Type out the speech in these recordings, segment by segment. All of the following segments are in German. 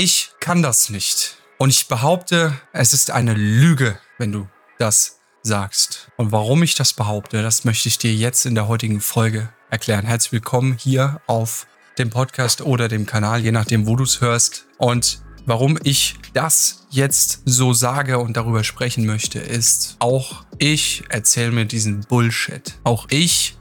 Ich kann das nicht. Und ich behaupte, es ist eine Lüge, wenn du das sagst. Und warum ich das behaupte, das möchte ich dir jetzt in der heutigen Folge erklären. Herzlich willkommen hier auf dem Podcast oder dem Kanal, je nachdem, wo du es hörst. Und warum ich das jetzt so sage und darüber sprechen möchte, ist, auch ich erzähle mir diesen Bullshit. Auch ich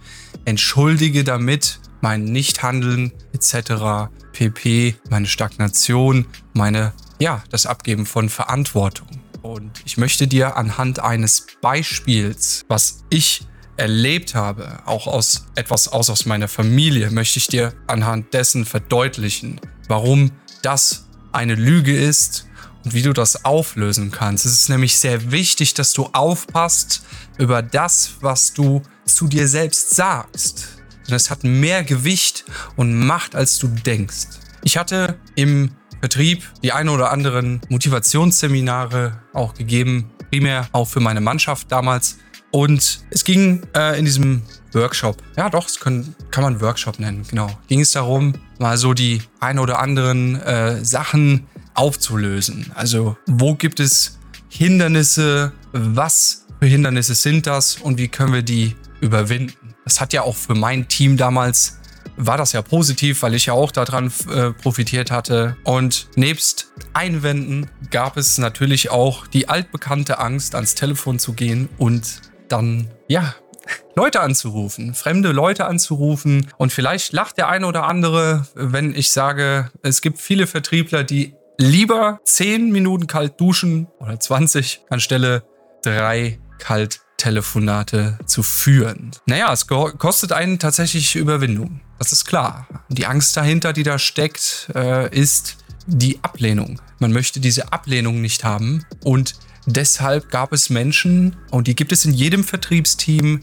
entschuldige damit mein Nichthandeln etc. pp, meine Stagnation, meine ja, das Abgeben von Verantwortung. Und ich möchte dir anhand eines Beispiels, was ich erlebt habe, auch aus etwas aus, aus meiner Familie, möchte ich dir anhand dessen verdeutlichen, warum das eine Lüge ist und wie du das auflösen kannst. Es ist nämlich sehr wichtig, dass du aufpasst über das, was du zu dir selbst sagst. Denn es hat mehr Gewicht und Macht, als du denkst. Ich hatte im Vertrieb die ein oder anderen Motivationsseminare auch gegeben, primär auch für meine Mannschaft damals. Und es ging äh, in diesem Workshop, ja doch, es können, kann man Workshop nennen, genau, ging es darum, mal so die ein oder anderen äh, Sachen aufzulösen. Also wo gibt es Hindernisse, was für Hindernisse sind das und wie können wir die überwinden. Das hat ja auch für mein Team damals war das ja positiv, weil ich ja auch daran äh, profitiert hatte. Und nebst Einwänden gab es natürlich auch die altbekannte Angst, ans Telefon zu gehen und dann, ja, Leute anzurufen, fremde Leute anzurufen. Und vielleicht lacht der eine oder andere, wenn ich sage, es gibt viele Vertriebler, die lieber 10 Minuten kalt duschen oder 20 anstelle drei kalt Telefonate zu führen. Naja, es kostet einen tatsächlich Überwindung. Das ist klar. Die Angst dahinter, die da steckt, äh, ist die Ablehnung. Man möchte diese Ablehnung nicht haben und deshalb gab es Menschen, und die gibt es in jedem Vertriebsteam,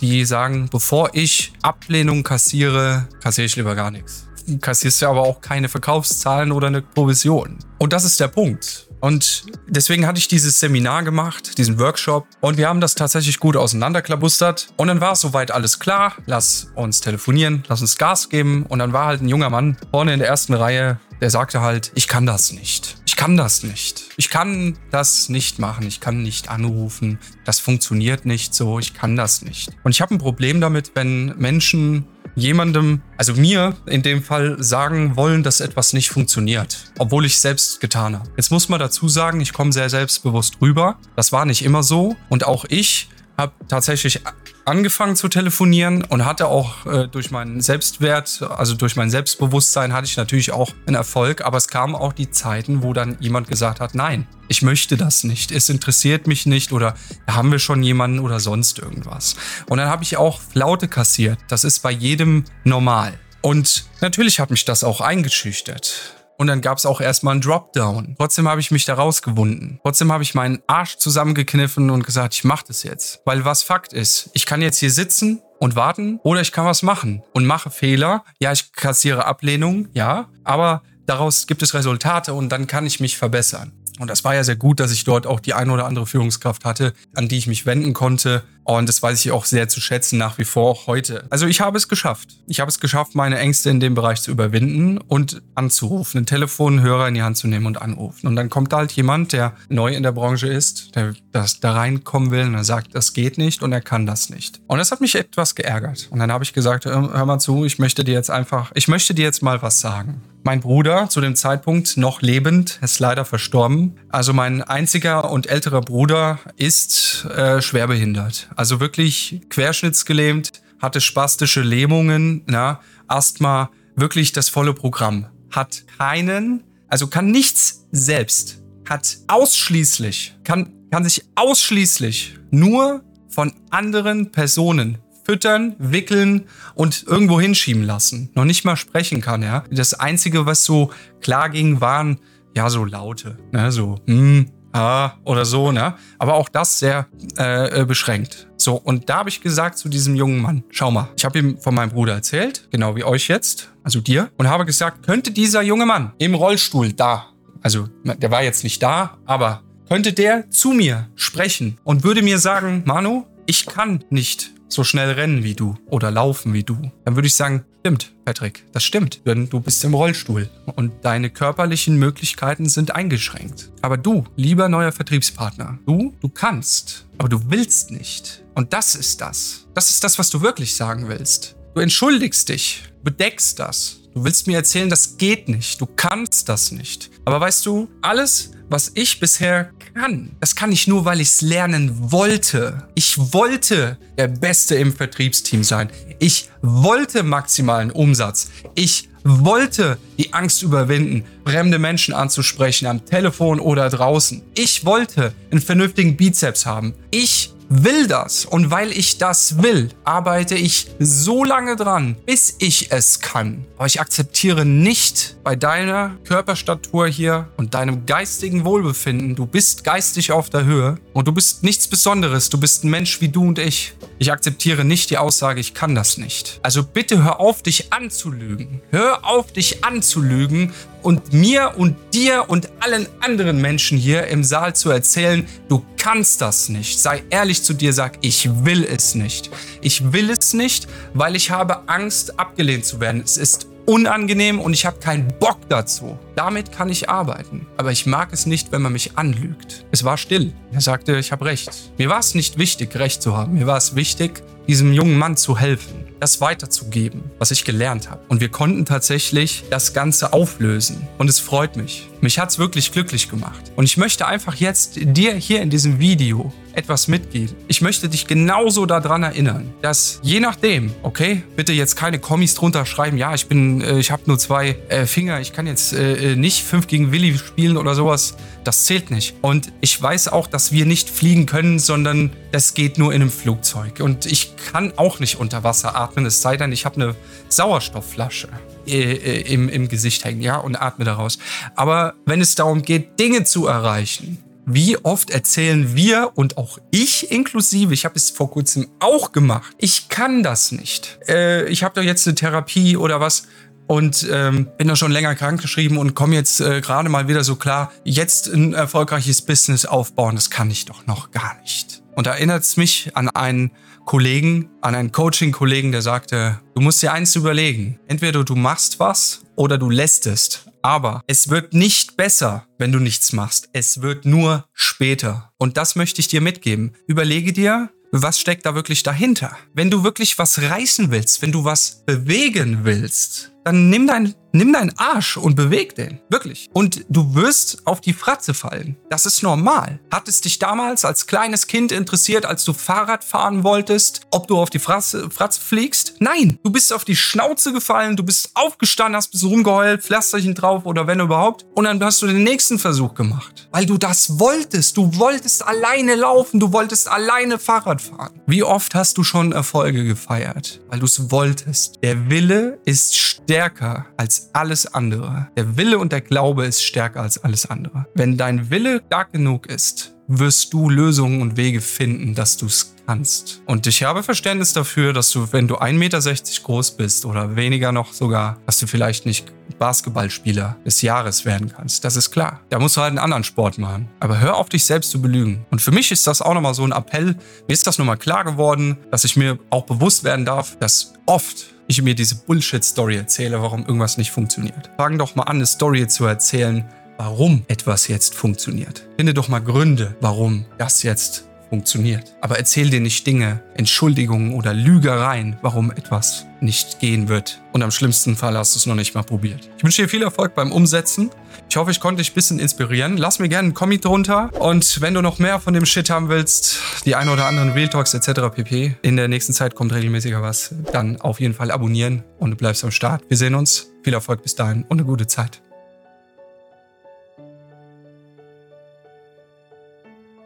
die sagen, bevor ich Ablehnung kassiere, kassiere ich lieber gar nichts. Kassierst du aber auch keine Verkaufszahlen oder eine Provision. Und das ist der Punkt. Und deswegen hatte ich dieses Seminar gemacht, diesen Workshop. Und wir haben das tatsächlich gut auseinanderklabustert. Und dann war es soweit alles klar. Lass uns telefonieren, lass uns Gas geben. Und dann war halt ein junger Mann vorne in der ersten Reihe, der sagte halt, ich kann das nicht. Ich kann das nicht. Ich kann das nicht machen. Ich kann nicht anrufen. Das funktioniert nicht so. Ich kann das nicht. Und ich habe ein Problem damit, wenn Menschen jemandem, also mir in dem Fall, sagen wollen, dass etwas nicht funktioniert, obwohl ich selbst getan habe. Jetzt muss man dazu sagen, ich komme sehr selbstbewusst rüber. Das war nicht immer so. Und auch ich habe tatsächlich angefangen zu telefonieren und hatte auch äh, durch meinen Selbstwert, also durch mein Selbstbewusstsein, hatte ich natürlich auch einen Erfolg. Aber es kamen auch die Zeiten, wo dann jemand gesagt hat, nein, ich möchte das nicht, es interessiert mich nicht oder haben wir schon jemanden oder sonst irgendwas. Und dann habe ich auch Flaute kassiert. Das ist bei jedem normal. Und natürlich hat mich das auch eingeschüchtert. Und dann gab es auch erstmal einen Dropdown. Trotzdem habe ich mich da rausgewunden. Trotzdem habe ich meinen Arsch zusammengekniffen und gesagt, ich mache das jetzt. Weil was Fakt ist, ich kann jetzt hier sitzen und warten oder ich kann was machen und mache Fehler. Ja, ich kassiere Ablehnung, ja, aber daraus gibt es Resultate und dann kann ich mich verbessern. Und das war ja sehr gut, dass ich dort auch die eine oder andere Führungskraft hatte, an die ich mich wenden konnte. Und das weiß ich auch sehr zu schätzen, nach wie vor auch heute. Also ich habe es geschafft. Ich habe es geschafft, meine Ängste in dem Bereich zu überwinden und anzurufen, einen Telefonhörer in die Hand zu nehmen und anrufen. Und dann kommt da halt jemand, der neu in der Branche ist, der das da reinkommen will und er sagt, das geht nicht und er kann das nicht. Und das hat mich etwas geärgert. Und dann habe ich gesagt, hör mal zu, ich möchte dir jetzt einfach, ich möchte dir jetzt mal was sagen. Mein Bruder, zu dem Zeitpunkt noch lebend, ist leider verstorben. Also mein einziger und älterer Bruder ist äh, schwerbehindert. Also wirklich querschnittsgelähmt, hatte spastische Lähmungen, na, Asthma, wirklich das volle Programm. Hat keinen, also kann nichts selbst. Hat ausschließlich, kann, kann sich ausschließlich nur von anderen Personen füttern, wickeln und irgendwo hinschieben lassen. Noch nicht mal sprechen kann, ja. Das Einzige, was so klar ging, waren ja so Laute, ne, so hm, ah oder so, ne. Aber auch das sehr äh, äh, beschränkt. So, und da habe ich gesagt zu diesem jungen Mann, schau mal, ich habe ihm von meinem Bruder erzählt, genau wie euch jetzt, also dir, und habe gesagt, könnte dieser junge Mann im Rollstuhl da, also der war jetzt nicht da, aber könnte der zu mir sprechen und würde mir sagen, Manu, ich kann nicht so schnell rennen wie du oder laufen wie du, dann würde ich sagen, stimmt, Patrick, das stimmt. Denn du bist im Rollstuhl und deine körperlichen Möglichkeiten sind eingeschränkt. Aber du, lieber neuer Vertriebspartner, du, du kannst, aber du willst nicht. Und das ist das. Das ist das, was du wirklich sagen willst. Du entschuldigst dich, bedeckst das. Du willst mir erzählen, das geht nicht. Du kannst das nicht. Aber weißt du, alles, was ich bisher kann, das kann ich nur, weil ich es lernen wollte. Ich wollte der Beste im Vertriebsteam sein. Ich wollte maximalen Umsatz. Ich wollte die Angst überwinden, fremde Menschen anzusprechen am Telefon oder draußen. Ich wollte einen vernünftigen Bizeps haben. Ich will das. Und weil ich das will, arbeite ich so lange dran, bis ich es kann. Aber ich akzeptiere nicht bei deiner Körperstatur hier und deinem geistigen Wohlbefinden, du bist geistig auf der Höhe und du bist nichts Besonderes. Du bist ein Mensch wie du und ich. Ich akzeptiere nicht die Aussage, ich kann das nicht. Also bitte hör auf, dich anzulügen. Hör auf, dich anzulügen und mir und dir und allen anderen Menschen hier im Saal zu erzählen, du kannst das nicht. Sei ehrlich zu dir, sag, ich will es nicht. Ich will es nicht, weil ich habe Angst, abgelehnt zu werden. Es ist unangenehm und ich habe keinen Bock dazu. Damit kann ich arbeiten. Aber ich mag es nicht, wenn man mich anlügt. Es war still. Er sagte, ich habe recht. Mir war es nicht wichtig, recht zu haben. Mir war es wichtig, diesem jungen Mann zu helfen, das weiterzugeben, was ich gelernt habe. Und wir konnten tatsächlich das Ganze auflösen. Und es freut mich. Mich hat es wirklich glücklich gemacht. Und ich möchte einfach jetzt dir hier in diesem Video etwas mitgeben. Ich möchte dich genauso daran erinnern, dass je nachdem, okay, bitte jetzt keine Kommis drunter schreiben, ja, ich bin, äh, ich habe nur zwei äh, Finger, ich kann jetzt äh, äh nicht fünf gegen Willi spielen oder sowas. Das zählt nicht. Und ich weiß auch, dass wir nicht fliegen können, sondern das geht nur in einem Flugzeug. Und ich kann auch nicht unter Wasser atmen, es sei denn, ich habe eine Sauerstoffflasche. Äh, äh, Im, im Gesicht hängen, ja, und atme daraus. Aber wenn es darum geht, Dinge zu erreichen, wie oft erzählen wir und auch ich inklusive, ich habe es vor kurzem auch gemacht, ich kann das nicht. Äh, ich habe doch jetzt eine Therapie oder was und ähm, bin da schon länger krankgeschrieben und komme jetzt äh, gerade mal wieder so klar, jetzt ein erfolgreiches Business aufbauen, das kann ich doch noch gar nicht. Und da erinnert es mich an einen Kollegen, an einen Coaching-Kollegen, der sagte, du musst dir eins überlegen. Entweder du machst was oder du lässt es. Aber es wird nicht besser, wenn du nichts machst. Es wird nur später. Und das möchte ich dir mitgeben. Überlege dir, was steckt da wirklich dahinter? Wenn du wirklich was reißen willst, wenn du was bewegen willst, dann nimm dein Nimm deinen Arsch und beweg den. Wirklich. Und du wirst auf die Fratze fallen. Das ist normal. Hat es dich damals als kleines Kind interessiert, als du Fahrrad fahren wolltest, ob du auf die Fratze, Fratze fliegst? Nein. Du bist auf die Schnauze gefallen, du bist aufgestanden, hast bis rumgeheult, Pflasterchen drauf oder wenn überhaupt. Und dann hast du den nächsten Versuch gemacht. Weil du das wolltest. Du wolltest alleine laufen, du wolltest alleine Fahrrad fahren. Wie oft hast du schon Erfolge gefeiert? Weil du es wolltest. Der Wille ist stärker als alles andere. Der Wille und der Glaube ist stärker als alles andere. Wenn dein Wille stark genug ist, wirst du Lösungen und Wege finden, dass du es kannst. Und ich habe Verständnis dafür, dass du, wenn du 1,60 Meter groß bist oder weniger noch sogar, dass du vielleicht nicht Basketballspieler des Jahres werden kannst. Das ist klar. Da musst du halt einen anderen Sport machen. Aber hör auf, dich selbst zu belügen. Und für mich ist das auch nochmal so ein Appell. Mir ist das nochmal klar geworden, dass ich mir auch bewusst werden darf, dass oft ich mir diese Bullshit-Story erzähle, warum irgendwas nicht funktioniert. Fang doch mal an, eine Story zu erzählen, warum etwas jetzt funktioniert. Finde doch mal Gründe, warum das jetzt funktioniert. Aber erzähl dir nicht Dinge, Entschuldigungen oder Lügereien, warum etwas nicht gehen wird. Und am schlimmsten Fall hast du es noch nicht mal probiert. Ich wünsche dir viel Erfolg beim Umsetzen. Ich hoffe, ich konnte dich ein bisschen inspirieren. Lass mir gerne einen Kommi drunter. Und wenn du noch mehr von dem Shit haben willst, die ein oder anderen Real Talks etc. pp. In der nächsten Zeit kommt regelmäßiger was. Dann auf jeden Fall abonnieren und du bleibst am Start. Wir sehen uns. Viel Erfolg bis dahin und eine gute Zeit.